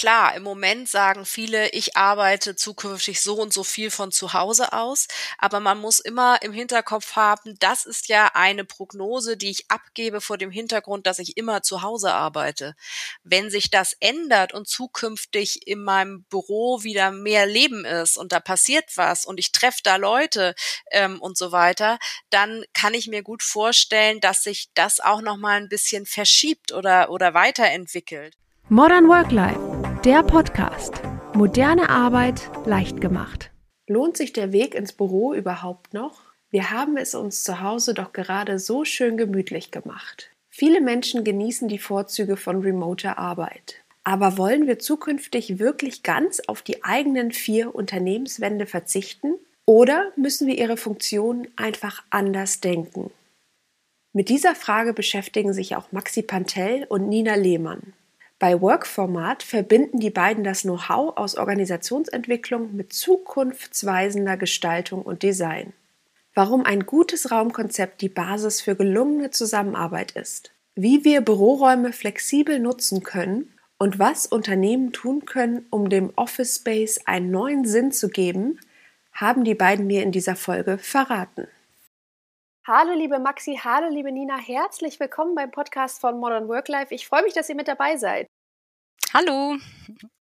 klar, im Moment sagen viele, ich arbeite zukünftig so und so viel von zu Hause aus, aber man muss immer im Hinterkopf haben, das ist ja eine Prognose, die ich abgebe vor dem Hintergrund, dass ich immer zu Hause arbeite. Wenn sich das ändert und zukünftig in meinem Büro wieder mehr Leben ist und da passiert was und ich treffe da Leute ähm, und so weiter, dann kann ich mir gut vorstellen, dass sich das auch noch mal ein bisschen verschiebt oder oder weiterentwickelt. Modern Work Life, der Podcast. Moderne Arbeit leicht gemacht. Lohnt sich der Weg ins Büro überhaupt noch? Wir haben es uns zu Hause doch gerade so schön gemütlich gemacht. Viele Menschen genießen die Vorzüge von remoter Arbeit. Aber wollen wir zukünftig wirklich ganz auf die eigenen vier Unternehmenswände verzichten? Oder müssen wir ihre Funktion einfach anders denken? Mit dieser Frage beschäftigen sich auch Maxi Pantel und Nina Lehmann. Bei Workformat verbinden die beiden das Know-how aus Organisationsentwicklung mit zukunftsweisender Gestaltung und Design. Warum ein gutes Raumkonzept die Basis für gelungene Zusammenarbeit ist, wie wir Büroräume flexibel nutzen können und was Unternehmen tun können, um dem Office Space einen neuen Sinn zu geben, haben die beiden mir in dieser Folge verraten. Hallo liebe Maxi, hallo liebe Nina, herzlich willkommen beim Podcast von Modern Work Life. Ich freue mich, dass ihr mit dabei seid. Hallo,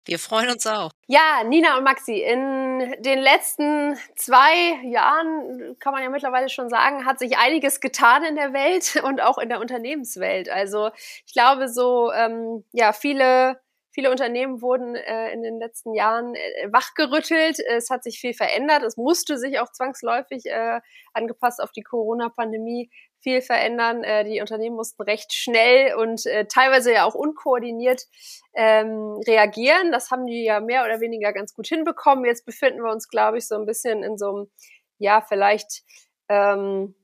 wir freuen uns auch. Ja, Nina und Maxi, in den letzten zwei Jahren, kann man ja mittlerweile schon sagen, hat sich einiges getan in der Welt und auch in der Unternehmenswelt. Also ich glaube, so ähm, ja, viele Viele Unternehmen wurden äh, in den letzten Jahren äh, wachgerüttelt. Es hat sich viel verändert. Es musste sich auch zwangsläufig äh, angepasst auf die Corona-Pandemie viel verändern. Äh, die Unternehmen mussten recht schnell und äh, teilweise ja auch unkoordiniert ähm, reagieren. Das haben die ja mehr oder weniger ganz gut hinbekommen. Jetzt befinden wir uns, glaube ich, so ein bisschen in so einem, ja, vielleicht ähm,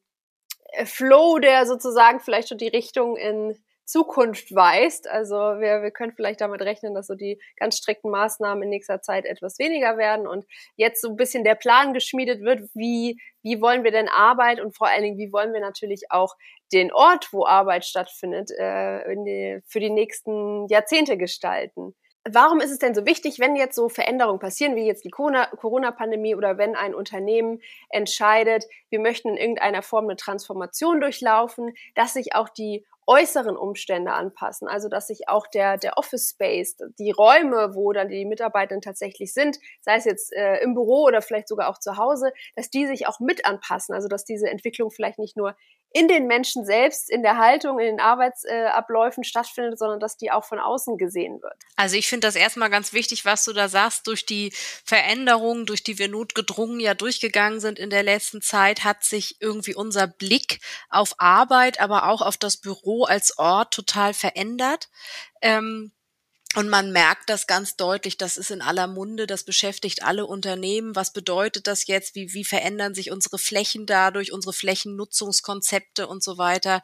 Flow, der sozusagen vielleicht schon die Richtung in Zukunft weist. Also wir, wir können vielleicht damit rechnen, dass so die ganz strikten Maßnahmen in nächster Zeit etwas weniger werden und jetzt so ein bisschen der Plan geschmiedet wird, wie, wie wollen wir denn Arbeit und vor allen Dingen, wie wollen wir natürlich auch den Ort, wo Arbeit stattfindet, äh, die, für die nächsten Jahrzehnte gestalten. Warum ist es denn so wichtig, wenn jetzt so Veränderungen passieren, wie jetzt die Corona-Pandemie oder wenn ein Unternehmen entscheidet, wir möchten in irgendeiner Form eine Transformation durchlaufen, dass sich auch die äußeren Umstände anpassen. Also dass sich auch der, der Office Space, die Räume, wo dann die Mitarbeitenden tatsächlich sind, sei es jetzt äh, im Büro oder vielleicht sogar auch zu Hause, dass die sich auch mit anpassen. Also dass diese Entwicklung vielleicht nicht nur in den Menschen selbst, in der Haltung, in den Arbeitsabläufen stattfindet, sondern dass die auch von außen gesehen wird. Also ich finde das erstmal ganz wichtig, was du da sagst. Durch die Veränderungen, durch die wir notgedrungen ja durchgegangen sind in der letzten Zeit, hat sich irgendwie unser Blick auf Arbeit, aber auch auf das Büro als Ort total verändert. Ähm, und man merkt das ganz deutlich, das ist in aller Munde, das beschäftigt alle Unternehmen. Was bedeutet das jetzt? Wie, wie verändern sich unsere Flächen dadurch, unsere Flächennutzungskonzepte und so weiter?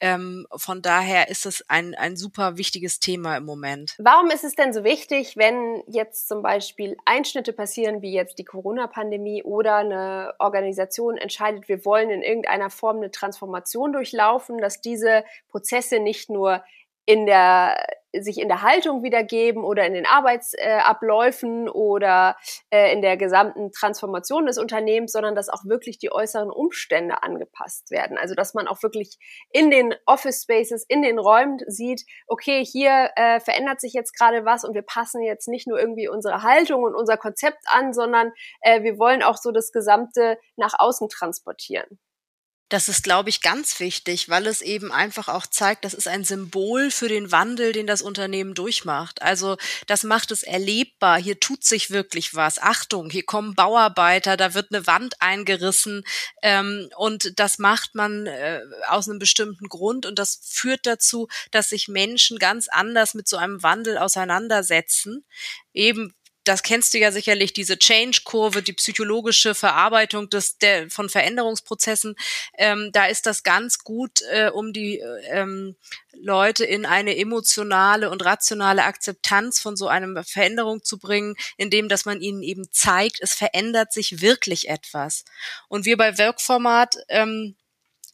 Ähm, von daher ist es ein, ein super wichtiges Thema im Moment. Warum ist es denn so wichtig, wenn jetzt zum Beispiel Einschnitte passieren, wie jetzt die Corona-Pandemie oder eine Organisation entscheidet, wir wollen in irgendeiner Form eine Transformation durchlaufen, dass diese Prozesse nicht nur in der sich in der Haltung wiedergeben oder in den Arbeitsabläufen äh, oder äh, in der gesamten Transformation des Unternehmens, sondern dass auch wirklich die äußeren Umstände angepasst werden. Also dass man auch wirklich in den Office Spaces, in den Räumen sieht, okay, hier äh, verändert sich jetzt gerade was und wir passen jetzt nicht nur irgendwie unsere Haltung und unser Konzept an, sondern äh, wir wollen auch so das Gesamte nach außen transportieren. Das ist, glaube ich, ganz wichtig, weil es eben einfach auch zeigt, das ist ein Symbol für den Wandel, den das Unternehmen durchmacht. Also das macht es erlebbar. Hier tut sich wirklich was. Achtung, hier kommen Bauarbeiter, da wird eine Wand eingerissen ähm, und das macht man äh, aus einem bestimmten Grund und das führt dazu, dass sich Menschen ganz anders mit so einem Wandel auseinandersetzen. Eben das kennst du ja sicherlich, diese Change-Kurve, die psychologische Verarbeitung des, der, von Veränderungsprozessen, ähm, da ist das ganz gut, äh, um die ähm, Leute in eine emotionale und rationale Akzeptanz von so einer Veränderung zu bringen, indem dass man ihnen eben zeigt, es verändert sich wirklich etwas. Und wir bei Workformat ähm,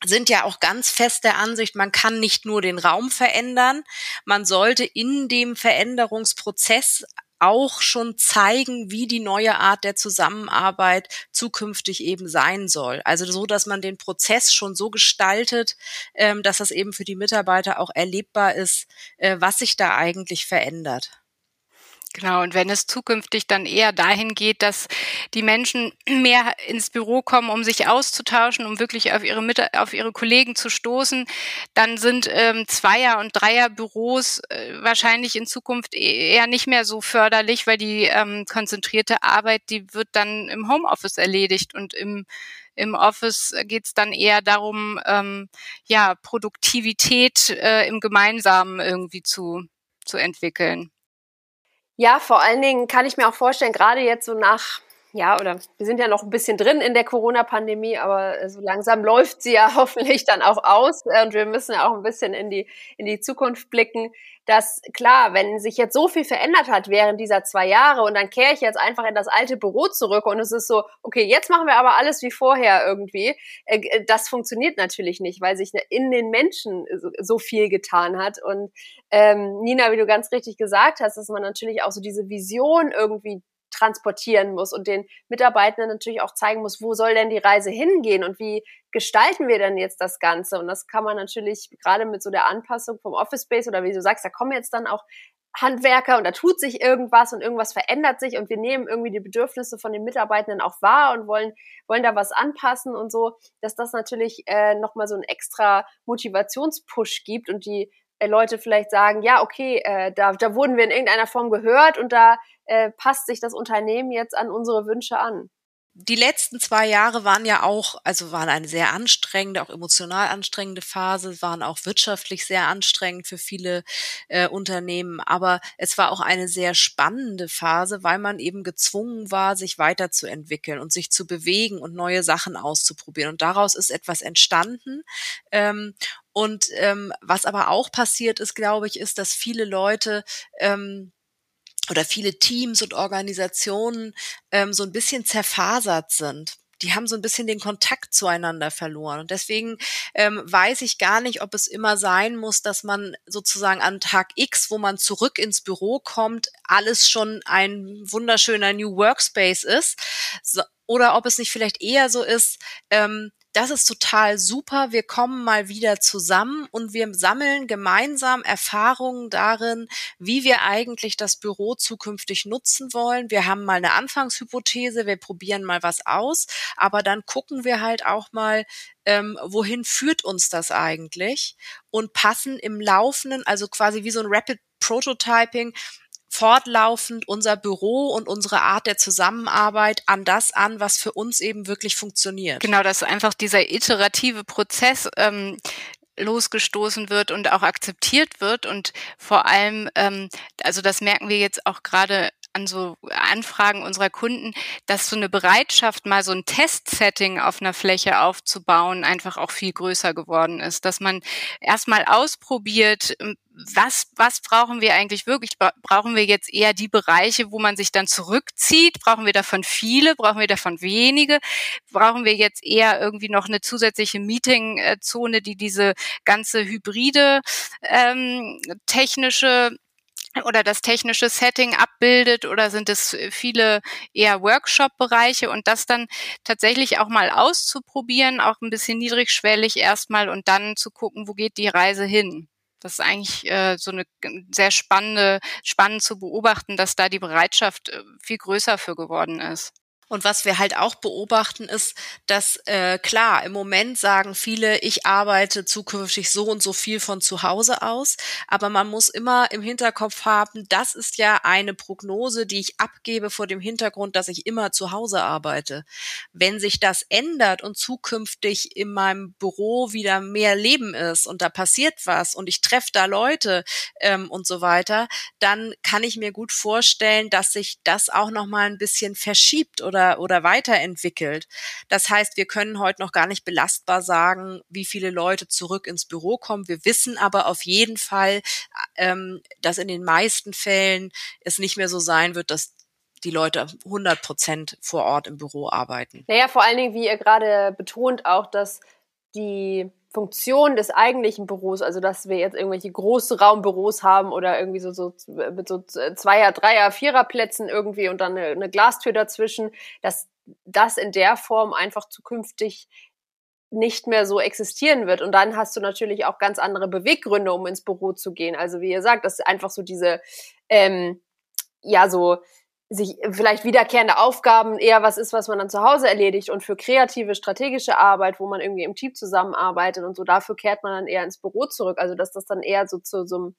sind ja auch ganz fest der Ansicht, man kann nicht nur den Raum verändern, man sollte in dem Veränderungsprozess auch schon zeigen, wie die neue Art der Zusammenarbeit zukünftig eben sein soll. Also so, dass man den Prozess schon so gestaltet, ähm, dass das eben für die Mitarbeiter auch erlebbar ist, äh, was sich da eigentlich verändert. Genau, und wenn es zukünftig dann eher dahin geht, dass die Menschen mehr ins Büro kommen, um sich auszutauschen, um wirklich auf ihre, Mit auf ihre Kollegen zu stoßen, dann sind ähm, Zweier- und Dreierbüros äh, wahrscheinlich in Zukunft e-, eher nicht mehr so förderlich, weil die ähm, konzentrierte Arbeit, die wird dann im Homeoffice erledigt und im im Office geht es dann eher darum, ähm, ja, Produktivität äh, im Gemeinsamen irgendwie zu, zu entwickeln. Ja, vor allen Dingen kann ich mir auch vorstellen, gerade jetzt so nach, ja, oder wir sind ja noch ein bisschen drin in der Corona-Pandemie, aber äh, so langsam läuft sie ja hoffentlich dann auch aus und wir müssen ja auch ein bisschen in die, in die Zukunft blicken dass klar, wenn sich jetzt so viel verändert hat während dieser zwei Jahre und dann kehre ich jetzt einfach in das alte Büro zurück und es ist so, okay, jetzt machen wir aber alles wie vorher irgendwie. Äh, äh, das funktioniert natürlich nicht, weil sich in den Menschen so viel getan hat. Und ähm, Nina, wie du ganz richtig gesagt hast, dass man natürlich auch so diese Vision irgendwie transportieren muss und den Mitarbeitenden natürlich auch zeigen muss, wo soll denn die Reise hingehen und wie gestalten wir denn jetzt das Ganze? Und das kann man natürlich gerade mit so der Anpassung vom Office Space oder wie du sagst, da kommen jetzt dann auch Handwerker und da tut sich irgendwas und irgendwas verändert sich und wir nehmen irgendwie die Bedürfnisse von den Mitarbeitenden auch wahr und wollen, wollen da was anpassen und so, dass das natürlich äh, nochmal so einen extra Motivationspush gibt und die äh, Leute vielleicht sagen, ja, okay, äh, da, da wurden wir in irgendeiner Form gehört und da äh, passt sich das Unternehmen jetzt an unsere Wünsche an die letzten zwei Jahre waren ja auch, also waren eine sehr anstrengende, auch emotional anstrengende Phase, waren auch wirtschaftlich sehr anstrengend für viele äh, Unternehmen. Aber es war auch eine sehr spannende Phase, weil man eben gezwungen war, sich weiterzuentwickeln und sich zu bewegen und neue Sachen auszuprobieren. Und daraus ist etwas entstanden. Ähm, und ähm, was aber auch passiert ist, glaube ich, ist, dass viele Leute ähm, oder viele Teams und Organisationen ähm, so ein bisschen zerfasert sind die haben so ein bisschen den Kontakt zueinander verloren. Und deswegen ähm, weiß ich gar nicht, ob es immer sein muss, dass man sozusagen an Tag X, wo man zurück ins Büro kommt, alles schon ein wunderschöner New Workspace ist. So, oder ob es nicht vielleicht eher so ist, ähm, das ist total super. Wir kommen mal wieder zusammen und wir sammeln gemeinsam Erfahrungen darin, wie wir eigentlich das Büro zukünftig nutzen wollen. Wir haben mal eine Anfangshypothese, wir probieren mal was aus, aber dann gucken wir halt auch mal, ähm, wohin führt uns das eigentlich und passen im Laufenden, also quasi wie so ein Rapid Prototyping, fortlaufend unser Büro und unsere Art der Zusammenarbeit an das an, was für uns eben wirklich funktioniert. Genau, dass einfach dieser iterative Prozess ähm, losgestoßen wird und auch akzeptiert wird und vor allem, ähm, also das merken wir jetzt auch gerade an so Anfragen unserer Kunden, dass so eine Bereitschaft, mal so ein Testsetting auf einer Fläche aufzubauen, einfach auch viel größer geworden ist. Dass man erstmal ausprobiert, ähm, was, was brauchen wir eigentlich wirklich? Brauchen wir jetzt eher die Bereiche, wo man sich dann zurückzieht? Brauchen wir davon viele? Brauchen wir davon wenige? Brauchen wir jetzt eher irgendwie noch eine zusätzliche Meetingzone, die diese ganze hybride ähm, technische oder das technische Setting abbildet oder sind es viele eher Workshop-Bereiche und das dann tatsächlich auch mal auszuprobieren, auch ein bisschen niedrigschwellig erstmal und dann zu gucken, wo geht die Reise hin. Das ist eigentlich äh, so eine sehr spannende, spannend zu beobachten, dass da die Bereitschaft äh, viel größer für geworden ist. Und was wir halt auch beobachten, ist, dass äh, klar, im Moment sagen viele, ich arbeite zukünftig so und so viel von zu Hause aus, aber man muss immer im Hinterkopf haben, das ist ja eine Prognose, die ich abgebe vor dem Hintergrund, dass ich immer zu Hause arbeite. Wenn sich das ändert und zukünftig in meinem Büro wieder mehr Leben ist und da passiert was und ich treffe da Leute ähm, und so weiter, dann kann ich mir gut vorstellen, dass sich das auch noch mal ein bisschen verschiebt oder oder, oder weiterentwickelt. Das heißt, wir können heute noch gar nicht belastbar sagen, wie viele Leute zurück ins Büro kommen. Wir wissen aber auf jeden Fall, ähm, dass in den meisten Fällen es nicht mehr so sein wird, dass die Leute 100 Prozent vor Ort im Büro arbeiten. Naja, vor allen Dingen, wie ihr gerade betont, auch, dass die Funktion des eigentlichen Büros, also dass wir jetzt irgendwelche Großraumbüros haben oder irgendwie so, so mit so Zweier-, Dreier-, Viererplätzen irgendwie und dann eine, eine Glastür dazwischen, dass das in der Form einfach zukünftig nicht mehr so existieren wird. Und dann hast du natürlich auch ganz andere Beweggründe, um ins Büro zu gehen. Also wie ihr sagt, das ist einfach so diese, ähm, ja, so sich vielleicht wiederkehrende Aufgaben eher was ist, was man dann zu Hause erledigt und für kreative, strategische Arbeit, wo man irgendwie im Team zusammenarbeitet und so, dafür kehrt man dann eher ins Büro zurück. Also dass das dann eher so zu so einem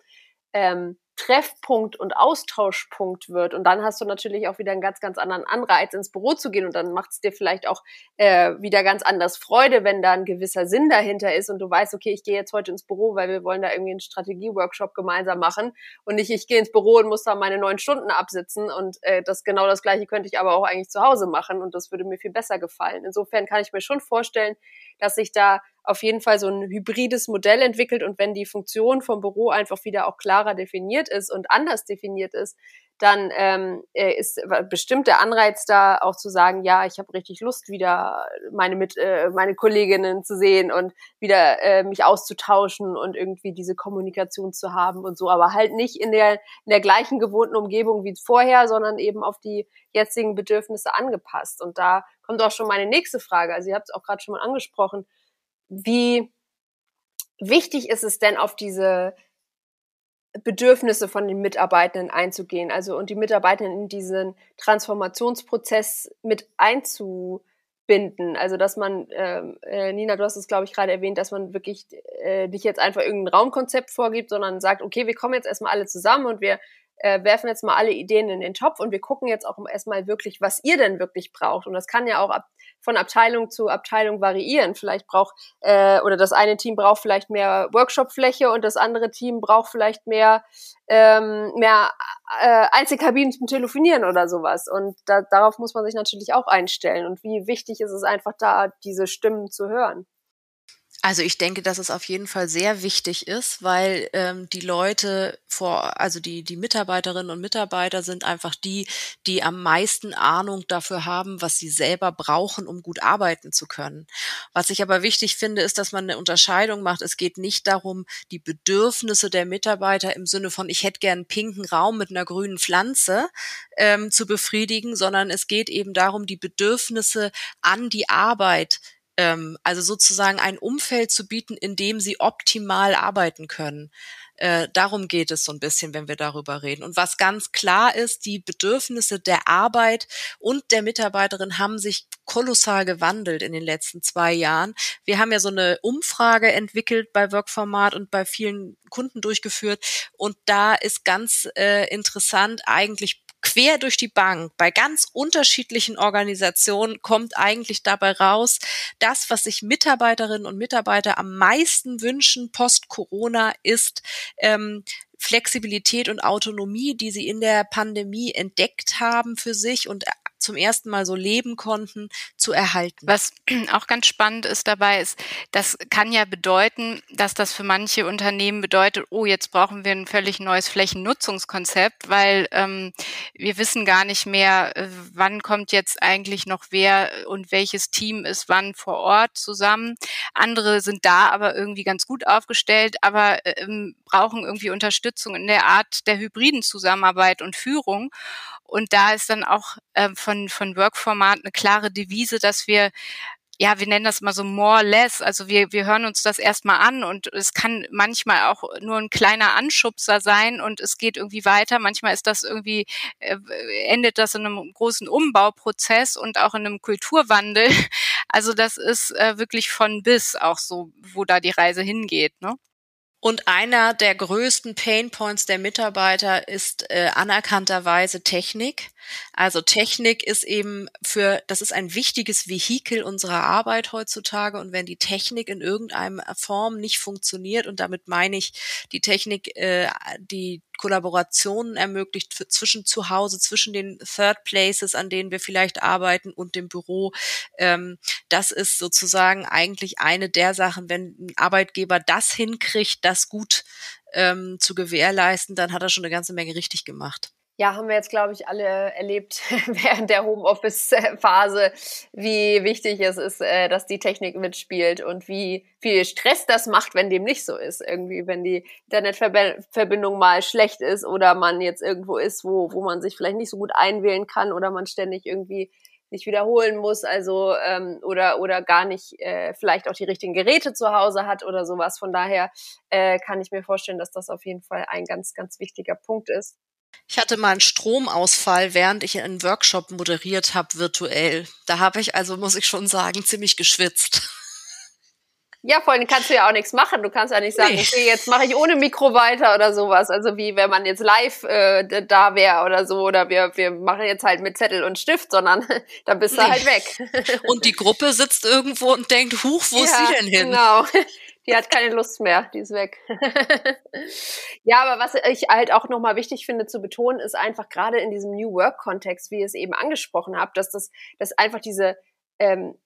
ähm, Treffpunkt und Austauschpunkt wird. Und dann hast du natürlich auch wieder einen ganz, ganz anderen Anreiz, ins Büro zu gehen. Und dann macht es dir vielleicht auch äh, wieder ganz anders Freude, wenn da ein gewisser Sinn dahinter ist und du weißt, okay, ich gehe jetzt heute ins Büro, weil wir wollen da irgendwie einen Strategie-Workshop gemeinsam machen. Und nicht, ich gehe ins Büro und muss da meine neun Stunden absitzen. Und äh, das genau das gleiche könnte ich aber auch eigentlich zu Hause machen. Und das würde mir viel besser gefallen. Insofern kann ich mir schon vorstellen, dass sich da auf jeden Fall so ein hybrides Modell entwickelt und wenn die Funktion vom Büro einfach wieder auch klarer definiert ist und anders definiert ist, dann ähm, äh, ist bestimmt der Anreiz da auch zu sagen, ja, ich habe richtig Lust, wieder meine mit äh, meine Kolleginnen zu sehen und wieder äh, mich auszutauschen und irgendwie diese Kommunikation zu haben und so, aber halt nicht in der in der gleichen gewohnten Umgebung wie vorher, sondern eben auf die jetzigen Bedürfnisse angepasst. Und da kommt auch schon meine nächste Frage. Also ihr habt es auch gerade schon mal angesprochen wie wichtig ist es denn auf diese Bedürfnisse von den Mitarbeitenden einzugehen, also und die Mitarbeitenden in diesen Transformationsprozess mit einzubinden. Also dass man, ähm, äh, Nina, du hast es glaube ich gerade erwähnt, dass man wirklich äh, nicht jetzt einfach irgendein Raumkonzept vorgibt, sondern sagt, okay, wir kommen jetzt erstmal alle zusammen und wir äh, werfen jetzt mal alle Ideen in den Topf und wir gucken jetzt auch erstmal wirklich, was ihr denn wirklich braucht. Und das kann ja auch ab, von Abteilung zu Abteilung variieren. Vielleicht braucht äh, oder das eine Team braucht vielleicht mehr Workshopfläche und das andere Team braucht vielleicht mehr ähm, mehr äh, Einzelkabinen zum Telefonieren oder sowas. Und da, darauf muss man sich natürlich auch einstellen. Und wie wichtig ist es einfach da, diese Stimmen zu hören. Also ich denke, dass es auf jeden Fall sehr wichtig ist, weil ähm, die Leute vor, also die die Mitarbeiterinnen und Mitarbeiter sind einfach die, die am meisten Ahnung dafür haben, was sie selber brauchen, um gut arbeiten zu können. Was ich aber wichtig finde, ist, dass man eine Unterscheidung macht. Es geht nicht darum, die Bedürfnisse der Mitarbeiter im Sinne von ich hätte gern einen pinken Raum mit einer grünen Pflanze ähm, zu befriedigen, sondern es geht eben darum, die Bedürfnisse an die Arbeit ähm, also sozusagen ein Umfeld zu bieten, in dem sie optimal arbeiten können. Äh, darum geht es so ein bisschen, wenn wir darüber reden. Und was ganz klar ist, die Bedürfnisse der Arbeit und der Mitarbeiterin haben sich kolossal gewandelt in den letzten zwei Jahren. Wir haben ja so eine Umfrage entwickelt bei Workformat und bei vielen Kunden durchgeführt. Und da ist ganz äh, interessant eigentlich quer durch die Bank bei ganz unterschiedlichen Organisationen kommt eigentlich dabei raus, das, was sich Mitarbeiterinnen und Mitarbeiter am meisten wünschen post-Corona, ist ähm, Flexibilität und Autonomie, die sie in der Pandemie entdeckt haben für sich und zum ersten Mal so leben konnten, zu erhalten. Was auch ganz spannend ist dabei, ist, das kann ja bedeuten, dass das für manche Unternehmen bedeutet, oh, jetzt brauchen wir ein völlig neues Flächennutzungskonzept, weil ähm, wir wissen gar nicht mehr, äh, wann kommt jetzt eigentlich noch wer und welches Team ist wann vor Ort zusammen. Andere sind da aber irgendwie ganz gut aufgestellt, aber ähm, brauchen irgendwie Unterstützung in der Art der hybriden Zusammenarbeit und Führung. Und da ist dann auch äh, von, von Workformat eine klare Devise, dass wir ja, wir nennen das mal so more less. Also wir, wir hören uns das erstmal an und es kann manchmal auch nur ein kleiner Anschubser sein und es geht irgendwie weiter. Manchmal ist das irgendwie, äh, endet das in einem großen Umbauprozess und auch in einem Kulturwandel. Also das ist äh, wirklich von bis auch so, wo da die Reise hingeht. Ne? Und einer der größten Painpoints der Mitarbeiter ist äh, anerkannterweise Technik. Also Technik ist eben für, das ist ein wichtiges Vehikel unserer Arbeit heutzutage. Und wenn die Technik in irgendeiner Form nicht funktioniert, und damit meine ich die Technik, äh, die Kollaborationen ermöglicht für, zwischen zu Hause, zwischen den Third Places, an denen wir vielleicht arbeiten und dem Büro. Ähm, das ist sozusagen eigentlich eine der Sachen, wenn ein Arbeitgeber das hinkriegt, das gut ähm, zu gewährleisten, dann hat er schon eine ganze Menge richtig gemacht. Ja, haben wir jetzt, glaube ich, alle erlebt während der Homeoffice-Phase, wie wichtig es ist, äh, dass die Technik mitspielt und wie viel Stress das macht, wenn dem nicht so ist. Irgendwie, wenn die Internetverbindung mal schlecht ist oder man jetzt irgendwo ist, wo, wo man sich vielleicht nicht so gut einwählen kann oder man ständig irgendwie nicht wiederholen muss, also ähm, oder oder gar nicht äh, vielleicht auch die richtigen Geräte zu Hause hat oder sowas. Von daher äh, kann ich mir vorstellen, dass das auf jeden Fall ein ganz ganz wichtiger Punkt ist. Ich hatte mal einen Stromausfall, während ich einen Workshop moderiert habe, virtuell. Da habe ich also, muss ich schon sagen, ziemlich geschwitzt. Ja, vor allem kannst du ja auch nichts machen. Du kannst ja nicht sagen, nee. okay, jetzt mache ich ohne Mikro weiter oder sowas. Also wie wenn man jetzt live äh, da wäre oder so. Oder wir, wir machen jetzt halt mit Zettel und Stift, sondern dann bist du nee. halt weg. Und die Gruppe sitzt irgendwo und denkt, huch, wo ja, ist sie denn hin? Genau die hat keine Lust mehr, die ist weg. ja, aber was ich halt auch nochmal wichtig finde zu betonen, ist einfach gerade in diesem New Work-Kontext, wie ihr es eben angesprochen habt, dass das, dass einfach diese ähm,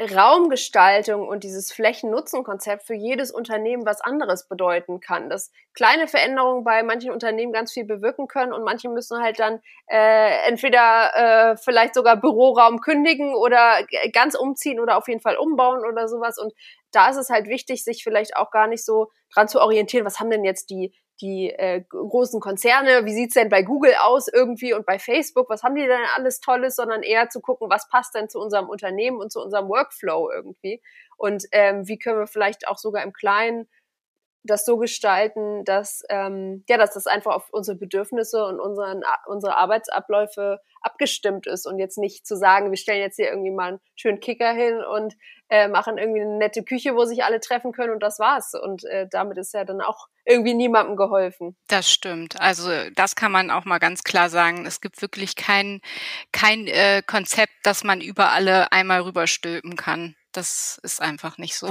Raumgestaltung und dieses Flächennutzen-Konzept für jedes Unternehmen was anderes bedeuten kann. Dass kleine Veränderungen bei manchen Unternehmen ganz viel bewirken können und manche müssen halt dann äh, entweder äh, vielleicht sogar Büroraum kündigen oder ganz umziehen oder auf jeden Fall umbauen oder sowas. Und da ist es halt wichtig, sich vielleicht auch gar nicht so dran zu orientieren, was haben denn jetzt die die äh, großen Konzerne, wie sieht's denn bei Google aus irgendwie und bei Facebook, was haben die denn alles Tolles, sondern eher zu gucken, was passt denn zu unserem Unternehmen und zu unserem Workflow irgendwie. Und ähm, wie können wir vielleicht auch sogar im Kleinen das so gestalten, dass ähm, ja, dass das einfach auf unsere Bedürfnisse und unseren unsere Arbeitsabläufe abgestimmt ist und jetzt nicht zu sagen, wir stellen jetzt hier irgendwie mal einen schönen Kicker hin und äh, machen irgendwie eine nette Küche, wo sich alle treffen können und das war's. Und äh, damit ist ja dann auch irgendwie niemandem geholfen. Das stimmt. Also das kann man auch mal ganz klar sagen. Es gibt wirklich kein kein äh, Konzept, das man über alle einmal rüberstülpen kann. Das ist einfach nicht so.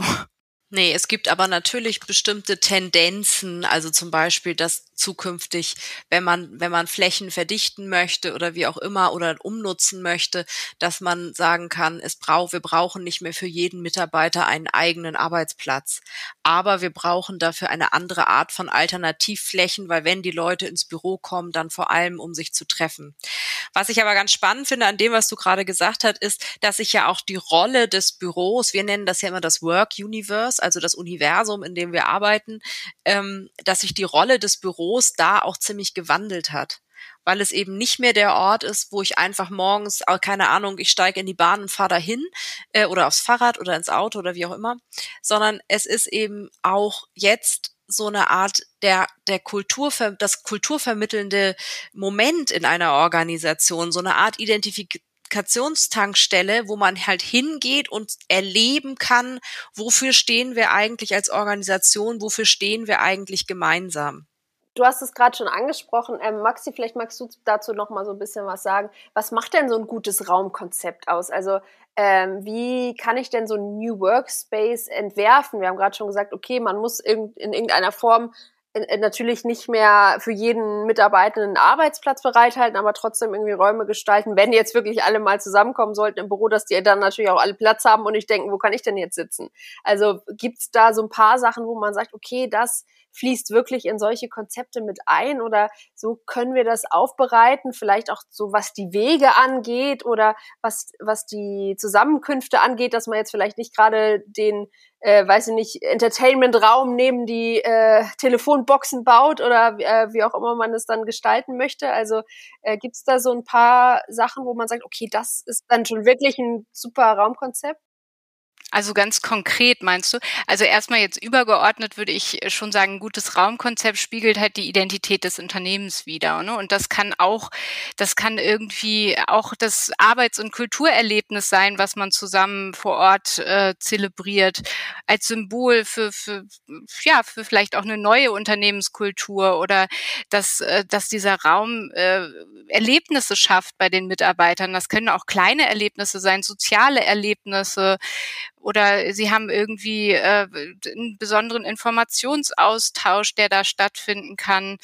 Nee, es gibt aber natürlich bestimmte Tendenzen, also zum Beispiel, dass zukünftig, wenn man, wenn man Flächen verdichten möchte oder wie auch immer oder umnutzen möchte, dass man sagen kann, es braucht, wir brauchen nicht mehr für jeden Mitarbeiter einen eigenen Arbeitsplatz. Aber wir brauchen dafür eine andere Art von Alternativflächen, weil wenn die Leute ins Büro kommen, dann vor allem, um sich zu treffen. Was ich aber ganz spannend finde an dem, was du gerade gesagt hast, ist, dass sich ja auch die Rolle des Büros, wir nennen das ja immer das Work Universe, also das Universum, in dem wir arbeiten, ähm, dass sich die Rolle des Büros da auch ziemlich gewandelt hat. Weil es eben nicht mehr der Ort ist, wo ich einfach morgens, keine Ahnung, ich steige in die Bahn und fahre dahin äh, oder aufs Fahrrad oder ins Auto oder wie auch immer, sondern es ist eben auch jetzt so eine Art der, der Kultur, das kulturvermittelnde Moment in einer Organisation, so eine Art Identifik Kommunikationstankstelle, wo man halt hingeht und erleben kann, wofür stehen wir eigentlich als Organisation, wofür stehen wir eigentlich gemeinsam. Du hast es gerade schon angesprochen. Ähm, Maxi, vielleicht magst du dazu noch mal so ein bisschen was sagen. Was macht denn so ein gutes Raumkonzept aus? Also ähm, wie kann ich denn so ein New Workspace entwerfen? Wir haben gerade schon gesagt, okay, man muss in, in irgendeiner Form natürlich nicht mehr für jeden Mitarbeitenden einen Arbeitsplatz bereithalten, aber trotzdem irgendwie Räume gestalten, wenn jetzt wirklich alle mal zusammenkommen sollten im Büro, dass die dann natürlich auch alle Platz haben und nicht denken, wo kann ich denn jetzt sitzen? Also gibt's da so ein paar Sachen, wo man sagt, okay, das fließt wirklich in solche Konzepte mit ein oder so können wir das aufbereiten, vielleicht auch so was die Wege angeht oder was, was die Zusammenkünfte angeht, dass man jetzt vielleicht nicht gerade den äh, weiß ich nicht, Entertainment-Raum neben die äh, Telefonboxen baut oder äh, wie auch immer man es dann gestalten möchte. Also äh, gibt es da so ein paar Sachen, wo man sagt, okay, das ist dann schon wirklich ein super Raumkonzept? Also ganz konkret meinst du? Also erstmal jetzt übergeordnet würde ich schon sagen, ein gutes Raumkonzept spiegelt halt die Identität des Unternehmens wider. Ne? Und das kann auch, das kann irgendwie auch das Arbeits- und Kulturerlebnis sein, was man zusammen vor Ort äh, zelebriert, als Symbol für, für, ja, für vielleicht auch eine neue Unternehmenskultur oder dass, äh, dass dieser Raum äh, Erlebnisse schafft bei den Mitarbeitern. Das können auch kleine Erlebnisse sein, soziale Erlebnisse oder sie haben irgendwie äh, einen besonderen Informationsaustausch, der da stattfinden kann.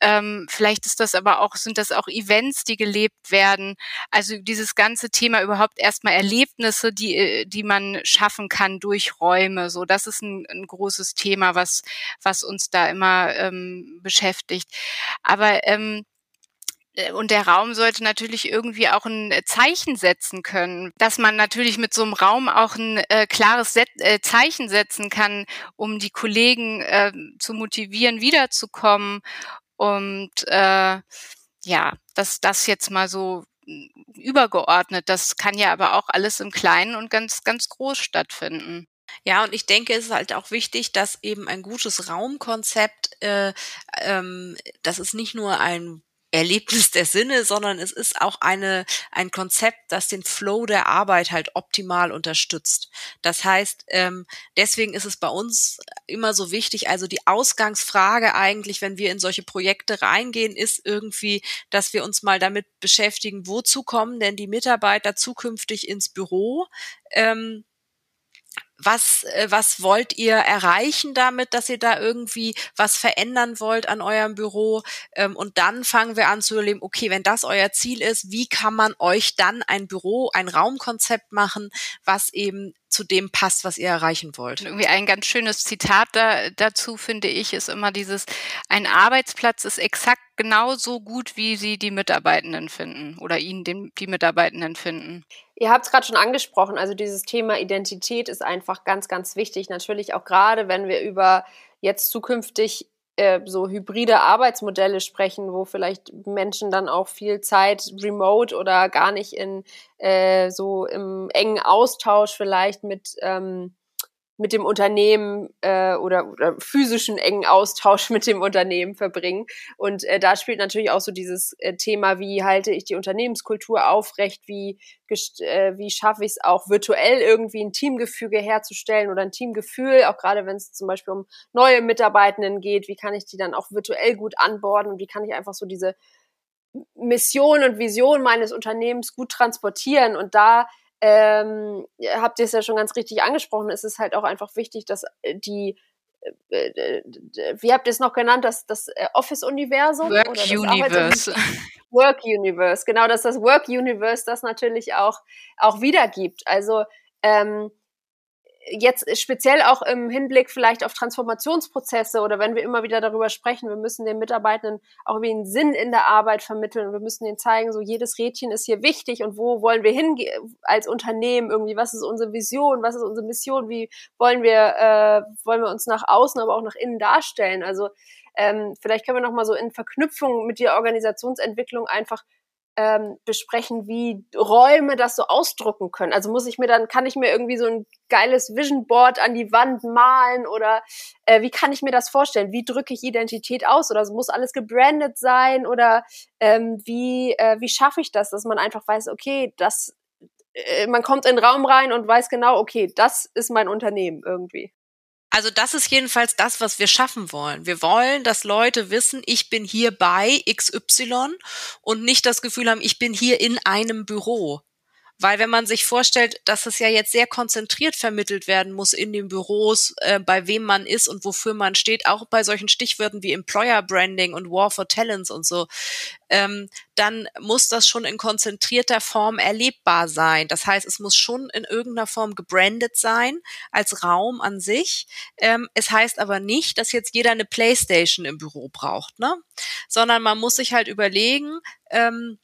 Ähm, vielleicht ist das aber auch, sind das auch Events, die gelebt werden. Also dieses ganze Thema überhaupt erstmal Erlebnisse, die, äh, die man schaffen kann durch Räume. So, das ist ein, ein großes Thema, was, was uns da immer ähm, beschäftigt. Aber ähm, äh, und der Raum sollte natürlich irgendwie auch ein äh, Zeichen setzen können, dass man natürlich mit so einem Raum auch ein äh, klares Set, äh, Zeichen setzen kann, um die Kollegen äh, zu motivieren, wiederzukommen. Und äh, ja, dass das jetzt mal so hm, übergeordnet. Das kann ja aber auch alles im Kleinen und ganz, ganz groß stattfinden. Ja, und ich denke, es ist halt auch wichtig, dass eben ein gutes Raumkonzept, äh, ähm, das ist nicht nur ein Erlebnis der Sinne, sondern es ist auch eine, ein Konzept, das den Flow der Arbeit halt optimal unterstützt. Das heißt, ähm, deswegen ist es bei uns immer so wichtig, also die Ausgangsfrage eigentlich, wenn wir in solche Projekte reingehen, ist irgendwie, dass wir uns mal damit beschäftigen, wozu kommen denn die Mitarbeiter zukünftig ins Büro? Ähm, was, äh, was wollt ihr erreichen damit, dass ihr da irgendwie was verändern wollt an eurem Büro? Ähm, und dann fangen wir an zu überlegen, okay, wenn das euer Ziel ist, wie kann man euch dann ein Büro, ein Raumkonzept machen, was eben zu dem passt, was ihr erreichen wollt. Irgendwie ein ganz schönes Zitat da, dazu finde ich ist immer dieses, ein Arbeitsplatz ist exakt genauso gut, wie sie die Mitarbeitenden finden oder ihn den, die Mitarbeitenden finden. Ihr habt es gerade schon angesprochen, also dieses Thema Identität ist einfach ganz, ganz wichtig. Natürlich auch gerade, wenn wir über jetzt zukünftig äh, so hybride Arbeitsmodelle sprechen, wo vielleicht Menschen dann auch viel Zeit remote oder gar nicht in äh, so im engen Austausch vielleicht mit ähm, mit dem Unternehmen äh, oder, oder physischen engen Austausch mit dem Unternehmen verbringen. Und äh, da spielt natürlich auch so dieses äh, Thema, wie halte ich die Unternehmenskultur aufrecht, wie, äh, wie schaffe ich es auch virtuell irgendwie ein Teamgefüge herzustellen oder ein Teamgefühl, auch gerade wenn es zum Beispiel um neue Mitarbeitenden geht, wie kann ich die dann auch virtuell gut anborden und wie kann ich einfach so diese Mission und Vision meines Unternehmens gut transportieren? Und da ähm, habt ihr es ja schon ganz richtig angesprochen, es ist halt auch einfach wichtig, dass äh, die äh, äh, wie habt ihr es noch genannt, das, das Office-Universum? Work Universe. Work Universe, genau, dass das Work Universe das natürlich auch, auch wiedergibt. Also ähm, jetzt speziell auch im Hinblick vielleicht auf Transformationsprozesse oder wenn wir immer wieder darüber sprechen, wir müssen den Mitarbeitenden auch wie einen Sinn in der Arbeit vermitteln und wir müssen ihnen zeigen, so jedes Rädchen ist hier wichtig und wo wollen wir hingehen als Unternehmen irgendwie, was ist unsere Vision, was ist unsere Mission, wie wollen wir, äh, wollen wir uns nach außen, aber auch nach innen darstellen. Also ähm, vielleicht können wir noch mal so in Verknüpfung mit der Organisationsentwicklung einfach ähm, besprechen, wie Räume das so ausdrucken können. Also muss ich mir dann, kann ich mir irgendwie so ein geiles Vision Board an die Wand malen oder äh, wie kann ich mir das vorstellen? Wie drücke ich Identität aus? Oder muss alles gebrandet sein? Oder ähm, wie, äh, wie schaffe ich das, dass man einfach weiß, okay, das, äh, man kommt in den Raum rein und weiß genau, okay, das ist mein Unternehmen irgendwie. Also das ist jedenfalls das, was wir schaffen wollen. Wir wollen, dass Leute wissen, ich bin hier bei XY und nicht das Gefühl haben, ich bin hier in einem Büro. Weil wenn man sich vorstellt, dass es ja jetzt sehr konzentriert vermittelt werden muss in den Büros, äh, bei wem man ist und wofür man steht, auch bei solchen Stichwörtern wie Employer Branding und War for Talents und so, ähm, dann muss das schon in konzentrierter Form erlebbar sein. Das heißt, es muss schon in irgendeiner Form gebrandet sein als Raum an sich. Ähm, es heißt aber nicht, dass jetzt jeder eine Playstation im Büro braucht, ne? Sondern man muss sich halt überlegen, ähm,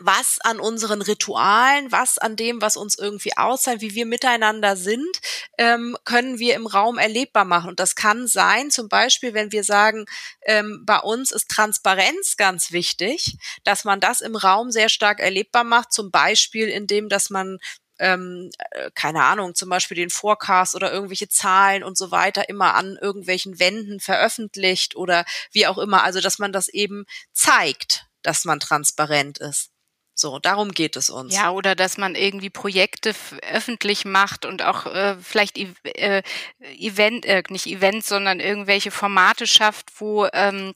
was an unseren Ritualen, was an dem, was uns irgendwie auszahlt, wie wir miteinander sind, ähm, können wir im Raum erlebbar machen. Und das kann sein, zum Beispiel, wenn wir sagen, ähm, bei uns ist Transparenz ganz wichtig, dass man das im Raum sehr stark erlebbar macht, zum Beispiel indem, dass man ähm, äh, keine Ahnung, zum Beispiel den Forecast oder irgendwelche Zahlen und so weiter immer an irgendwelchen Wänden veröffentlicht oder wie auch immer. Also, dass man das eben zeigt, dass man transparent ist. So, darum geht es uns. Ja, oder dass man irgendwie Projekte öffentlich macht und auch äh, vielleicht äh, Event, äh, nicht Events, sondern irgendwelche Formate schafft, wo ähm,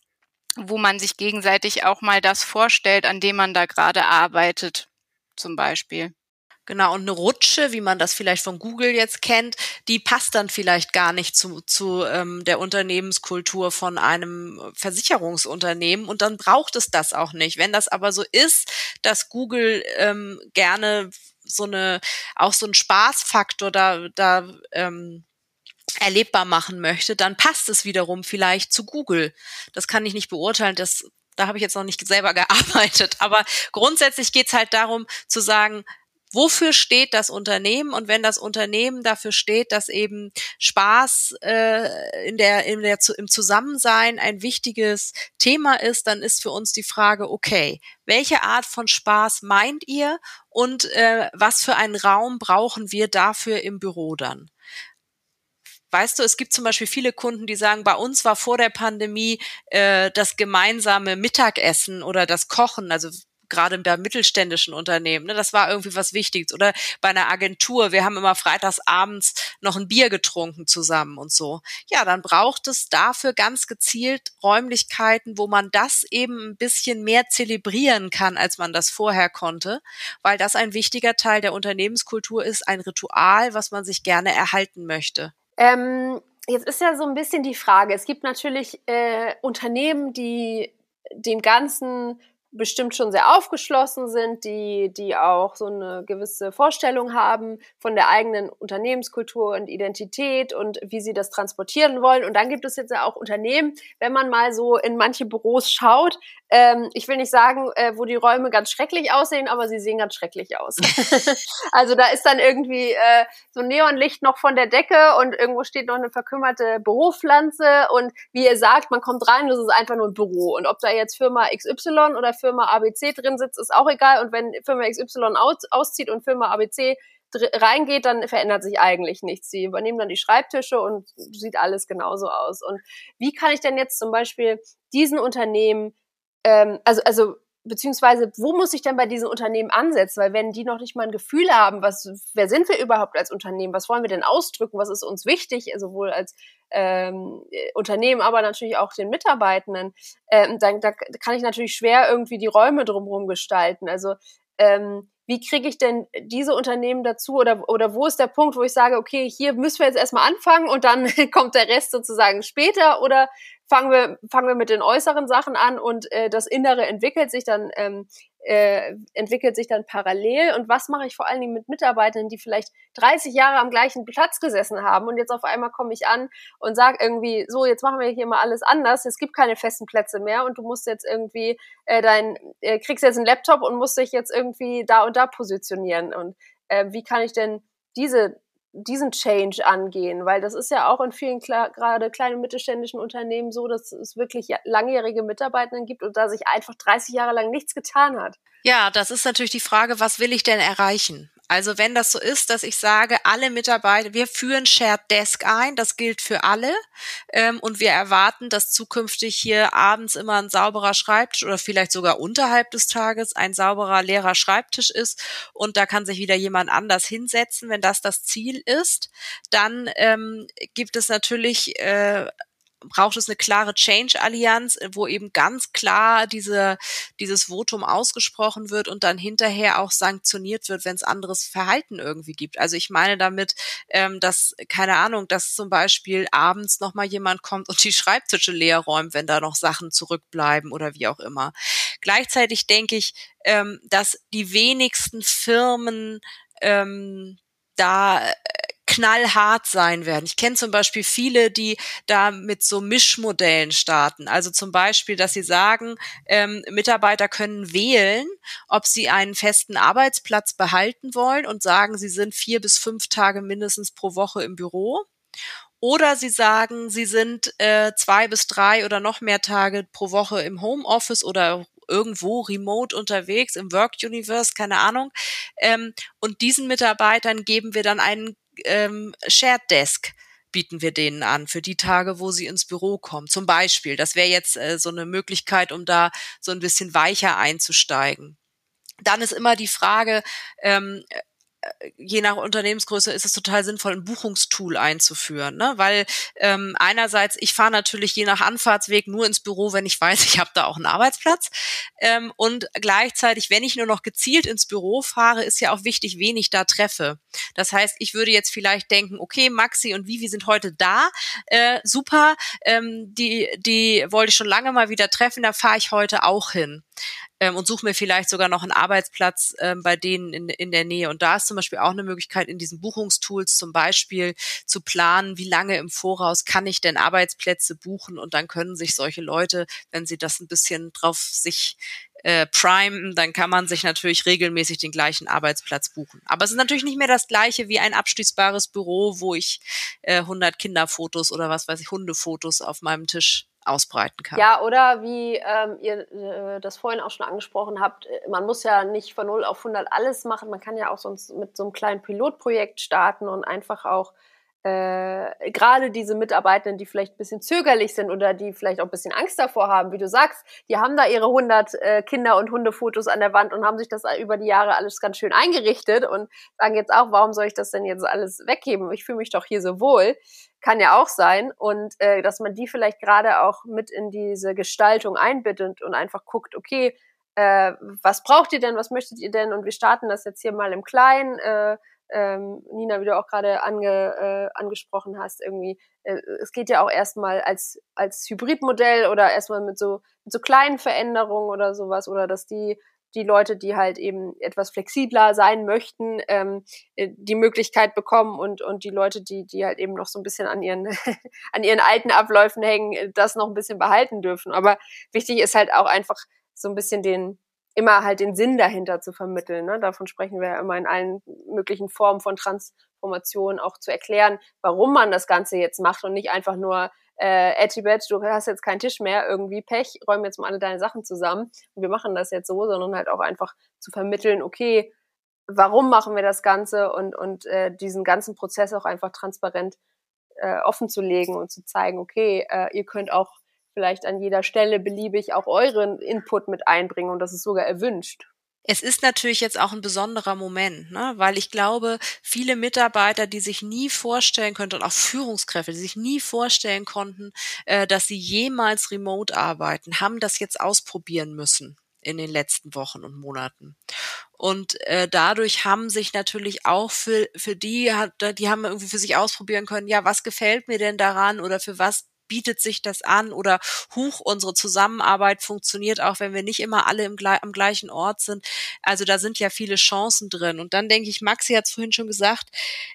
wo man sich gegenseitig auch mal das vorstellt, an dem man da gerade arbeitet, zum Beispiel. Genau, und eine Rutsche, wie man das vielleicht von Google jetzt kennt, die passt dann vielleicht gar nicht zu, zu ähm, der Unternehmenskultur von einem Versicherungsunternehmen und dann braucht es das auch nicht. Wenn das aber so ist, dass Google ähm, gerne so eine, auch so einen Spaßfaktor da, da ähm, erlebbar machen möchte, dann passt es wiederum vielleicht zu Google. Das kann ich nicht beurteilen, das Da habe ich jetzt noch nicht selber gearbeitet. Aber grundsätzlich geht's halt darum zu sagen, wofür steht das Unternehmen und wenn das Unternehmen dafür steht, dass eben Spaß äh, in der, in der, im Zusammensein ein wichtiges Thema ist, dann ist für uns die Frage, okay, welche Art von Spaß meint ihr und äh, was für einen Raum brauchen wir dafür im Büro dann? Weißt du, es gibt zum Beispiel viele Kunden, die sagen, bei uns war vor der Pandemie äh, das gemeinsame Mittagessen oder das Kochen, also gerade bei mittelständischen Unternehmen, ne, das war irgendwie was Wichtiges. Oder bei einer Agentur, wir haben immer freitags abends noch ein Bier getrunken zusammen und so. Ja, dann braucht es dafür ganz gezielt Räumlichkeiten, wo man das eben ein bisschen mehr zelebrieren kann, als man das vorher konnte, weil das ein wichtiger Teil der Unternehmenskultur ist, ein Ritual, was man sich gerne erhalten möchte. Ähm, jetzt ist ja so ein bisschen die Frage, es gibt natürlich äh, Unternehmen, die dem Ganzen bestimmt schon sehr aufgeschlossen sind, die, die auch so eine gewisse Vorstellung haben von der eigenen Unternehmenskultur und Identität und wie sie das transportieren wollen. Und dann gibt es jetzt ja auch Unternehmen, wenn man mal so in manche Büros schaut, ähm, ich will nicht sagen, äh, wo die Räume ganz schrecklich aussehen, aber sie sehen ganz schrecklich aus. also da ist dann irgendwie äh, so Neonlicht noch von der Decke und irgendwo steht noch eine verkümmerte Büropflanze und wie ihr sagt, man kommt rein, das ist einfach nur ein Büro. Und ob da jetzt Firma XY oder Firma ABC drin sitzt, ist auch egal. Und wenn Firma XY aus, auszieht und Firma ABC reingeht, dann verändert sich eigentlich nichts. Sie übernehmen dann die Schreibtische und sieht alles genauso aus. Und wie kann ich denn jetzt zum Beispiel diesen Unternehmen, ähm, also, also beziehungsweise wo muss ich denn bei diesen Unternehmen ansetzen? Weil wenn die noch nicht mal ein Gefühl haben, was, wer sind wir überhaupt als Unternehmen? Was wollen wir denn ausdrücken? Was ist uns wichtig? Sowohl als ähm, Unternehmen, aber natürlich auch den Mitarbeitenden. Ähm, dann da kann ich natürlich schwer irgendwie die Räume drumherum gestalten. Also ähm, wie kriege ich denn diese Unternehmen dazu oder, oder wo ist der Punkt, wo ich sage, okay, hier müssen wir jetzt erstmal anfangen und dann kommt der Rest sozusagen später oder fangen wir, fangen wir mit den äußeren Sachen an und äh, das Innere entwickelt sich dann, ähm, äh, entwickelt sich dann parallel. Und was mache ich vor allen Dingen mit Mitarbeitern, die vielleicht 30 Jahre am gleichen Platz gesessen haben und jetzt auf einmal komme ich an und sage irgendwie, so, jetzt machen wir hier mal alles anders, es gibt keine festen Plätze mehr und du musst jetzt irgendwie äh, dein, äh, kriegst jetzt einen Laptop und musst dich jetzt irgendwie da und da positionieren. Und äh, wie kann ich denn diese diesen Change angehen, weil das ist ja auch in vielen gerade kleinen mittelständischen Unternehmen so, dass es wirklich langjährige Mitarbeitenden gibt und da sich einfach 30 Jahre lang nichts getan hat. Ja, das ist natürlich die Frage, was will ich denn erreichen? Also wenn das so ist, dass ich sage, alle Mitarbeiter, wir führen Shared Desk ein, das gilt für alle ähm, und wir erwarten, dass zukünftig hier abends immer ein sauberer Schreibtisch oder vielleicht sogar unterhalb des Tages ein sauberer leerer Schreibtisch ist und da kann sich wieder jemand anders hinsetzen, wenn das das Ziel ist, dann ähm, gibt es natürlich äh, braucht es eine klare Change-Allianz, wo eben ganz klar diese, dieses Votum ausgesprochen wird und dann hinterher auch sanktioniert wird, wenn es anderes Verhalten irgendwie gibt. Also ich meine damit, ähm, dass, keine Ahnung, dass zum Beispiel abends nochmal jemand kommt und die Schreibtische leer räumt, wenn da noch Sachen zurückbleiben oder wie auch immer. Gleichzeitig denke ich, ähm, dass die wenigsten Firmen ähm, da äh, knallhart sein werden. Ich kenne zum Beispiel viele, die da mit so Mischmodellen starten. Also zum Beispiel, dass sie sagen, ähm, Mitarbeiter können wählen, ob sie einen festen Arbeitsplatz behalten wollen und sagen, sie sind vier bis fünf Tage mindestens pro Woche im Büro. Oder sie sagen, sie sind äh, zwei bis drei oder noch mehr Tage pro Woche im Homeoffice oder irgendwo remote unterwegs im Work Universe, keine Ahnung. Ähm, und diesen Mitarbeitern geben wir dann einen ähm, Shared Desk bieten wir denen an für die Tage, wo sie ins Büro kommen. Zum Beispiel, das wäre jetzt äh, so eine Möglichkeit, um da so ein bisschen weicher einzusteigen. Dann ist immer die Frage, ähm, je nach Unternehmensgröße ist es total sinnvoll, ein Buchungstool einzuführen, ne? weil ähm, einerseits ich fahre natürlich je nach Anfahrtsweg nur ins Büro, wenn ich weiß, ich habe da auch einen Arbeitsplatz ähm, und gleichzeitig, wenn ich nur noch gezielt ins Büro fahre, ist ja auch wichtig, wen ich da treffe. Das heißt, ich würde jetzt vielleicht denken, okay, Maxi und Vivi sind heute da, äh, super, ähm, die die wollte ich schon lange mal wieder treffen, da fahre ich heute auch hin. Ähm, und suche mir vielleicht sogar noch einen Arbeitsplatz ähm, bei denen in, in der Nähe. Und da ist zum Beispiel auch eine Möglichkeit, in diesen Buchungstools zum Beispiel zu planen, wie lange im Voraus kann ich denn Arbeitsplätze buchen und dann können sich solche Leute, wenn sie das ein bisschen drauf sich äh, Prime, dann kann man sich natürlich regelmäßig den gleichen Arbeitsplatz buchen. Aber es ist natürlich nicht mehr das gleiche wie ein abschließbares Büro, wo ich äh, 100 Kinderfotos oder was weiß ich, Hundefotos auf meinem Tisch ausbreiten kann. Ja, oder wie ähm, ihr äh, das vorhin auch schon angesprochen habt, äh, man muss ja nicht von 0 auf 100 alles machen, man kann ja auch sonst mit so einem kleinen Pilotprojekt starten und einfach auch äh, gerade diese Mitarbeitenden, die vielleicht ein bisschen zögerlich sind oder die vielleicht auch ein bisschen Angst davor haben, wie du sagst, die haben da ihre 100 äh, Kinder- und Hundefotos an der Wand und haben sich das über die Jahre alles ganz schön eingerichtet und sagen jetzt auch, warum soll ich das denn jetzt alles weggeben? Ich fühle mich doch hier so wohl. Kann ja auch sein. Und äh, dass man die vielleicht gerade auch mit in diese Gestaltung einbittet und einfach guckt, okay, äh, was braucht ihr denn, was möchtet ihr denn? Und wir starten das jetzt hier mal im Kleinen. Äh, ähm, Nina, wie du auch gerade ange, äh, angesprochen hast, irgendwie, äh, es geht ja auch erstmal als, als Hybridmodell oder erstmal mit so, mit so kleinen Veränderungen oder sowas oder dass die die Leute, die halt eben etwas flexibler sein möchten, ähm, äh, die Möglichkeit bekommen und, und die Leute, die, die halt eben noch so ein bisschen an ihren, an ihren alten Abläufen hängen, das noch ein bisschen behalten dürfen. Aber wichtig ist halt auch einfach so ein bisschen den, immer halt den Sinn dahinter zu vermitteln. Ne? Davon sprechen wir ja immer in allen möglichen Formen von Transformation auch zu erklären, warum man das Ganze jetzt macht und nicht einfach nur äh, Etibet, du hast jetzt keinen Tisch mehr, irgendwie Pech, räum jetzt mal alle deine Sachen zusammen und wir machen das jetzt so, sondern halt auch einfach zu vermitteln, okay, warum machen wir das Ganze und, und äh, diesen ganzen Prozess auch einfach transparent äh, offen zu legen und zu zeigen, okay, äh, ihr könnt auch vielleicht an jeder Stelle beliebig auch euren Input mit einbringen und das ist sogar erwünscht. Es ist natürlich jetzt auch ein besonderer Moment, ne? weil ich glaube, viele Mitarbeiter, die sich nie vorstellen könnten und auch Führungskräfte, die sich nie vorstellen konnten, äh, dass sie jemals remote arbeiten, haben das jetzt ausprobieren müssen in den letzten Wochen und Monaten. Und äh, dadurch haben sich natürlich auch für, für die, die haben irgendwie für sich ausprobieren können, ja, was gefällt mir denn daran oder für was bietet sich das an oder huch, unsere Zusammenarbeit funktioniert auch, wenn wir nicht immer alle im, am gleichen Ort sind. Also da sind ja viele Chancen drin. Und dann denke ich, Maxi hat es vorhin schon gesagt,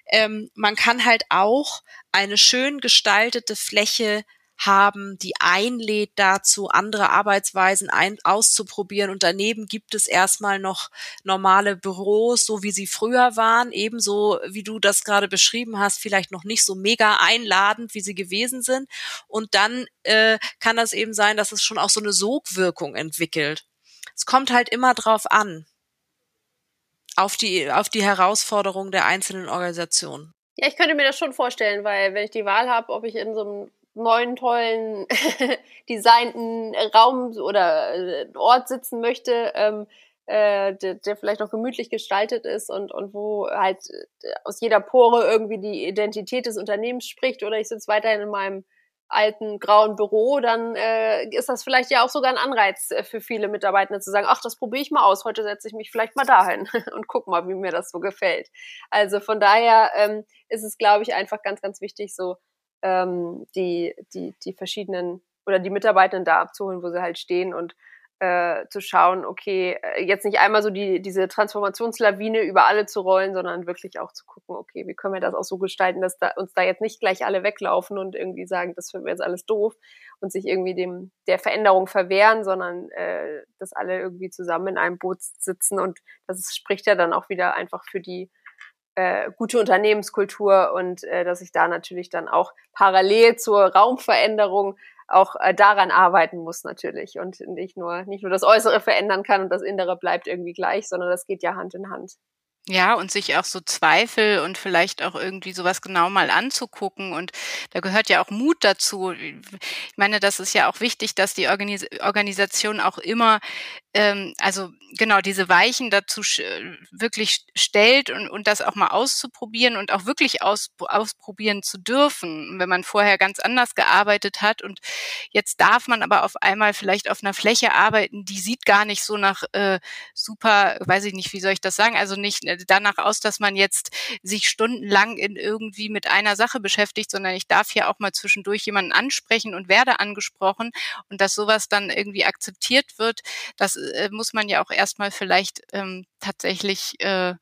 ähm, man kann halt auch eine schön gestaltete Fläche haben, die einlädt dazu, andere Arbeitsweisen ein, auszuprobieren. Und daneben gibt es erstmal noch normale Büros, so wie sie früher waren, ebenso wie du das gerade beschrieben hast, vielleicht noch nicht so mega einladend, wie sie gewesen sind. Und dann äh, kann das eben sein, dass es schon auch so eine Sogwirkung entwickelt. Es kommt halt immer drauf an, auf die, auf die Herausforderungen der einzelnen Organisationen. Ja, ich könnte mir das schon vorstellen, weil wenn ich die Wahl habe, ob ich in so einem neuen, tollen, designten Raum oder äh, Ort sitzen möchte, ähm, äh, der, der vielleicht auch gemütlich gestaltet ist und, und wo halt äh, aus jeder Pore irgendwie die Identität des Unternehmens spricht oder ich sitze weiterhin in meinem alten grauen Büro, dann äh, ist das vielleicht ja auch sogar ein Anreiz äh, für viele Mitarbeitende zu sagen, ach, das probiere ich mal aus, heute setze ich mich vielleicht mal dahin und guck mal, wie mir das so gefällt. Also von daher ähm, ist es, glaube ich, einfach ganz, ganz wichtig, so ähm, die, die, die verschiedenen oder die Mitarbeitenden da abzuholen, wo sie halt stehen und äh, zu schauen, okay, äh, jetzt nicht einmal so die, diese Transformationslawine über alle zu rollen, sondern wirklich auch zu gucken, okay, wie können wir das auch so gestalten, dass da, uns da jetzt nicht gleich alle weglaufen und irgendwie sagen, das finden wir jetzt alles doof und sich irgendwie dem der Veränderung verwehren, sondern äh, dass alle irgendwie zusammen in einem Boot sitzen und das spricht ja dann auch wieder einfach für die äh, gute Unternehmenskultur und äh, dass ich da natürlich dann auch parallel zur Raumveränderung auch äh, daran arbeiten muss natürlich und nicht nur nicht nur das Äußere verändern kann und das Innere bleibt irgendwie gleich, sondern das geht ja Hand in Hand. Ja, und sich auch so Zweifel und vielleicht auch irgendwie sowas genau mal anzugucken. Und da gehört ja auch Mut dazu. Ich meine, das ist ja auch wichtig, dass die Organis Organisation auch immer, ähm, also genau diese Weichen dazu wirklich stellt und, und das auch mal auszuprobieren und auch wirklich aus, ausprobieren zu dürfen. Wenn man vorher ganz anders gearbeitet hat und jetzt darf man aber auf einmal vielleicht auf einer Fläche arbeiten, die sieht gar nicht so nach äh, super, weiß ich nicht, wie soll ich das sagen, also nicht äh, danach aus, dass man jetzt sich stundenlang in irgendwie mit einer Sache beschäftigt, sondern ich darf ja auch mal zwischendurch jemanden ansprechen und werde angesprochen und dass sowas dann irgendwie akzeptiert wird, das äh, muss man ja auch erstmal vielleicht ähm, tatsächlich äh,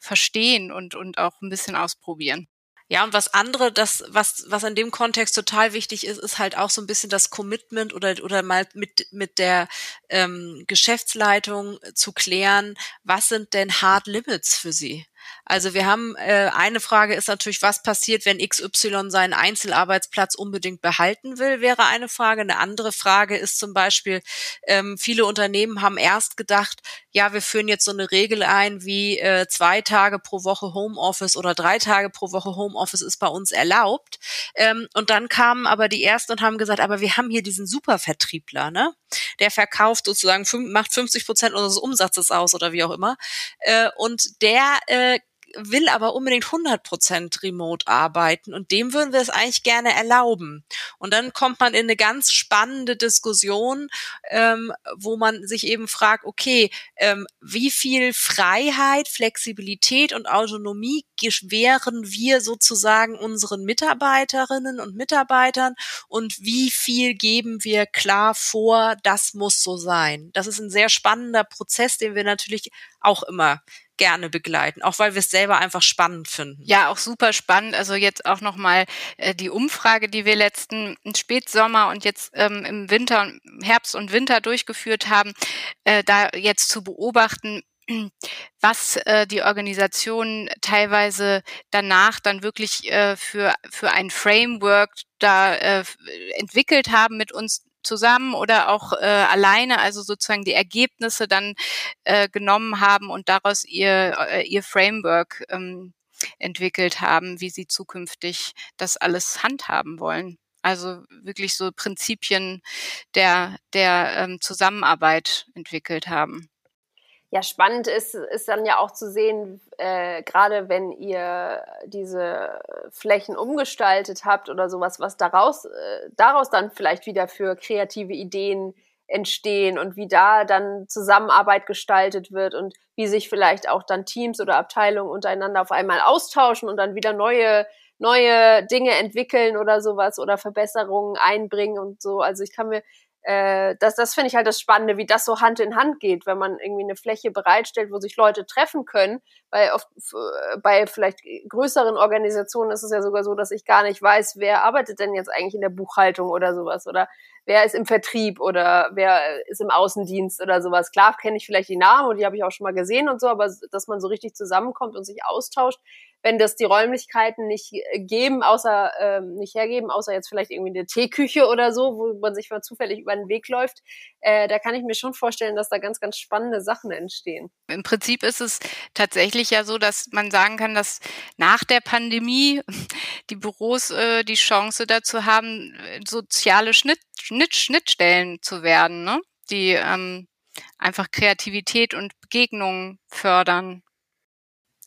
verstehen und, und auch ein bisschen ausprobieren. Ja, und was andere, das, was, was in dem Kontext total wichtig ist, ist halt auch so ein bisschen das Commitment oder, oder mal mit, mit der ähm, Geschäftsleitung zu klären, was sind denn Hard Limits für sie? Also wir haben äh, eine Frage ist natürlich, was passiert, wenn XY seinen Einzelarbeitsplatz unbedingt behalten will, wäre eine Frage. Eine andere Frage ist zum Beispiel, ähm, viele Unternehmen haben erst gedacht, ja, wir führen jetzt so eine Regel ein, wie äh, zwei Tage pro Woche Homeoffice oder drei Tage pro Woche Homeoffice ist bei uns erlaubt. Ähm, und dann kamen aber die ersten und haben gesagt, aber wir haben hier diesen Supervertriebler, ne? Der verkauft sozusagen, macht 50 Prozent unseres Umsatzes aus oder wie auch immer. Äh, und der äh, will aber unbedingt 100% remote arbeiten und dem würden wir es eigentlich gerne erlauben. Und dann kommt man in eine ganz spannende Diskussion, ähm, wo man sich eben fragt, okay, ähm, wie viel Freiheit, Flexibilität und Autonomie gewähren wir sozusagen unseren Mitarbeiterinnen und Mitarbeitern und wie viel geben wir klar vor, das muss so sein. Das ist ein sehr spannender Prozess, den wir natürlich auch immer gerne begleiten, auch weil wir es selber einfach spannend finden. Ja, auch super spannend. Also jetzt auch nochmal äh, die Umfrage, die wir letzten Spätsommer und jetzt ähm, im Winter, Herbst und Winter durchgeführt haben, äh, da jetzt zu beobachten, was äh, die Organisationen teilweise danach dann wirklich äh, für, für ein Framework da äh, entwickelt haben mit uns zusammen oder auch äh, alleine, also sozusagen die Ergebnisse dann äh, genommen haben und daraus ihr, äh, ihr Framework ähm, entwickelt haben, wie sie zukünftig das alles handhaben wollen. Also wirklich so Prinzipien der, der ähm, Zusammenarbeit entwickelt haben. Ja, spannend ist, ist dann ja auch zu sehen, äh, gerade wenn ihr diese Flächen umgestaltet habt oder sowas, was daraus, äh, daraus dann vielleicht wieder für kreative Ideen entstehen und wie da dann Zusammenarbeit gestaltet wird und wie sich vielleicht auch dann Teams oder Abteilungen untereinander auf einmal austauschen und dann wieder neue neue Dinge entwickeln oder sowas oder Verbesserungen einbringen und so. Also ich kann mir äh, das, das finde ich halt das Spannende, wie das so Hand in Hand geht, wenn man irgendwie eine Fläche bereitstellt, wo sich Leute treffen können. Weil oft bei vielleicht größeren Organisationen ist es ja sogar so, dass ich gar nicht weiß, wer arbeitet denn jetzt eigentlich in der Buchhaltung oder sowas oder wer ist im Vertrieb oder wer ist im Außendienst oder sowas. Klar kenne ich vielleicht die Namen und die habe ich auch schon mal gesehen und so, aber dass man so richtig zusammenkommt und sich austauscht, wenn das die Räumlichkeiten nicht äh, geben, außer ähm, nicht hergeben, außer jetzt vielleicht irgendwie eine Teeküche oder so, wo man sich mal zufällig über den Weg läuft, äh, da kann ich mir schon vorstellen, dass da ganz, ganz spannende Sachen entstehen. Im Prinzip ist es tatsächlich ja so, dass man sagen kann, dass nach der Pandemie die Büros äh, die Chance dazu haben, soziale Schnitt, Schnitt, Schnittstellen zu werden, ne? die ähm, einfach Kreativität und Begegnungen fördern.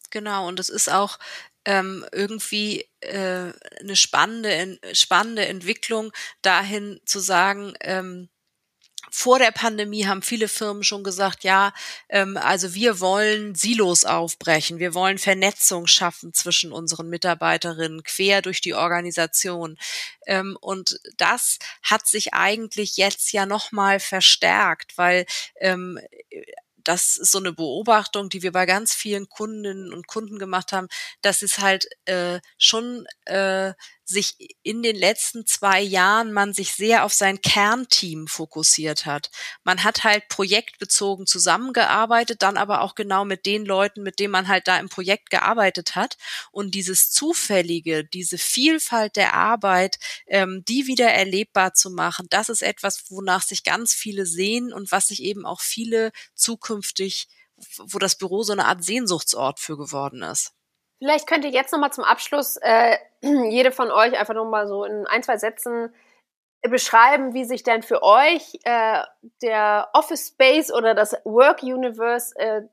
Genau, und es ist auch ähm, irgendwie äh, eine spannende, spannende Entwicklung dahin zu sagen, ähm, vor der Pandemie haben viele Firmen schon gesagt, ja, ähm, also wir wollen Silos aufbrechen, wir wollen Vernetzung schaffen zwischen unseren Mitarbeiterinnen quer durch die Organisation. Ähm, und das hat sich eigentlich jetzt ja nochmal verstärkt, weil ähm, das ist so eine Beobachtung, die wir bei ganz vielen Kundinnen und Kunden gemacht haben, dass es halt äh, schon äh, sich in den letzten zwei Jahren man sich sehr auf sein Kernteam fokussiert hat. Man hat halt projektbezogen zusammengearbeitet, dann aber auch genau mit den Leuten, mit denen man halt da im Projekt gearbeitet hat. Und dieses Zufällige, diese Vielfalt der Arbeit, ähm, die wieder erlebbar zu machen, das ist etwas, wonach sich ganz viele sehen und was sich eben auch viele zukünftig, wo das Büro so eine Art Sehnsuchtsort für geworden ist. Vielleicht könnt ihr jetzt nochmal zum Abschluss äh, jede von euch einfach nochmal so in ein, zwei Sätzen beschreiben, wie sich denn für euch äh, der Office Space oder das Work Universe äh,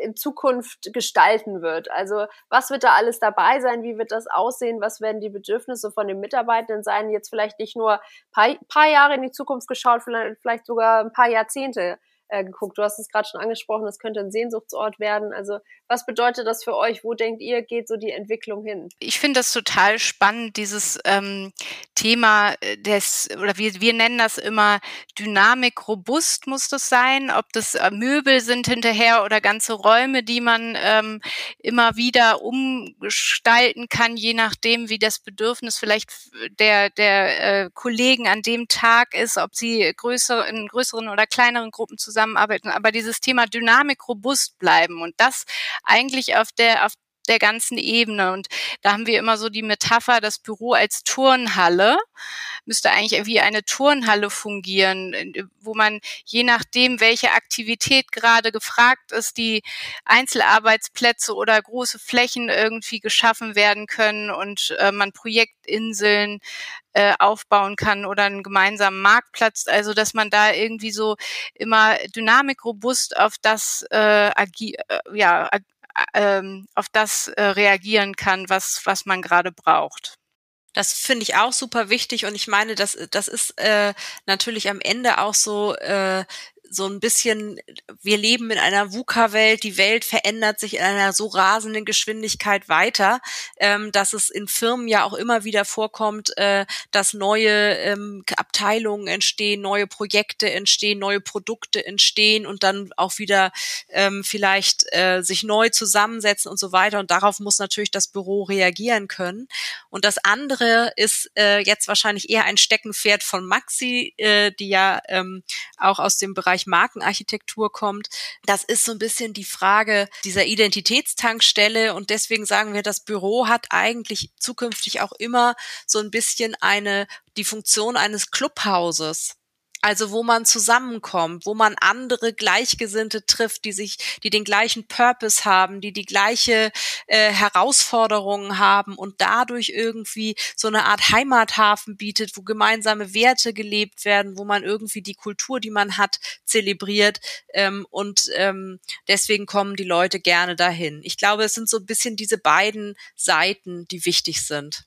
in Zukunft gestalten wird. Also was wird da alles dabei sein? Wie wird das aussehen? Was werden die Bedürfnisse von den Mitarbeitenden sein? Jetzt vielleicht nicht nur paar, paar Jahre in die Zukunft geschaut, vielleicht, vielleicht sogar ein paar Jahrzehnte äh, geguckt. Du hast es gerade schon angesprochen, das könnte ein Sehnsuchtsort werden. Also was bedeutet das für euch? Wo denkt ihr, geht so die Entwicklung hin? Ich finde das total spannend, dieses ähm, Thema des, oder wir, wir nennen das immer Dynamik robust muss das sein, ob das äh, Möbel sind hinterher oder ganze Räume, die man ähm, immer wieder umgestalten kann, je nachdem, wie das Bedürfnis vielleicht der, der äh, Kollegen an dem Tag ist, ob sie größere, in größeren oder kleineren Gruppen zusammenarbeiten. Aber dieses Thema Dynamik robust bleiben und das eigentlich auf der, auf der ganzen Ebene. Und da haben wir immer so die Metapher, das Büro als Turnhalle müsste eigentlich wie eine Turnhalle fungieren, wo man je nachdem, welche Aktivität gerade gefragt ist, die Einzelarbeitsplätze oder große Flächen irgendwie geschaffen werden können und äh, man Projektinseln äh, aufbauen kann oder einen gemeinsamen Marktplatz. Also dass man da irgendwie so immer dynamikrobust auf das äh, agi äh, ja, ähm, auf das äh, reagieren kann, was, was man gerade braucht. Das finde ich auch super wichtig und ich meine, das, das ist äh, natürlich am Ende auch so äh, so ein bisschen, wir leben in einer VUCA-Welt, die Welt verändert sich in einer so rasenden Geschwindigkeit weiter, ähm, dass es in Firmen ja auch immer wieder vorkommt, äh, dass neue ähm, Abteilungen entstehen, neue Projekte entstehen, neue Produkte entstehen und dann auch wieder ähm, vielleicht äh, sich neu zusammensetzen und so weiter. Und darauf muss natürlich das Büro reagieren können. Und das andere ist äh, jetzt wahrscheinlich eher ein Steckenpferd von Maxi, äh, die ja ähm, auch aus dem Bereich Bereich Markenarchitektur kommt. Das ist so ein bisschen die Frage dieser Identitätstankstelle und deswegen sagen wir, das Büro hat eigentlich zukünftig auch immer so ein bisschen eine die Funktion eines Clubhauses. Also wo man zusammenkommt, wo man andere Gleichgesinnte trifft, die sich, die den gleichen Purpose haben, die die gleiche äh, Herausforderungen haben und dadurch irgendwie so eine Art Heimathafen bietet, wo gemeinsame Werte gelebt werden, wo man irgendwie die Kultur, die man hat, zelebriert ähm, und ähm, deswegen kommen die Leute gerne dahin. Ich glaube, es sind so ein bisschen diese beiden Seiten, die wichtig sind.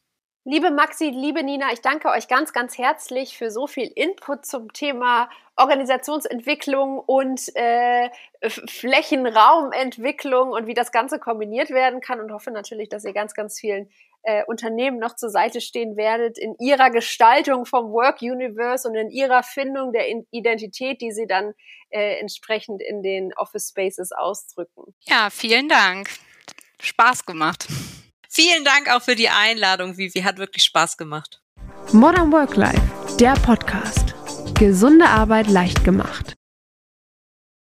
Liebe Maxi, liebe Nina, ich danke euch ganz, ganz herzlich für so viel Input zum Thema Organisationsentwicklung und äh, Flächenraumentwicklung und wie das Ganze kombiniert werden kann und hoffe natürlich, dass ihr ganz, ganz vielen äh, Unternehmen noch zur Seite stehen werdet in ihrer Gestaltung vom Work Universe und in ihrer Findung der Identität, die sie dann äh, entsprechend in den Office Spaces ausdrücken. Ja, vielen Dank. Spaß gemacht. Vielen Dank auch für die Einladung, Vivi. Hat wirklich Spaß gemacht. Modern Work Life, der Podcast. Gesunde Arbeit leicht gemacht.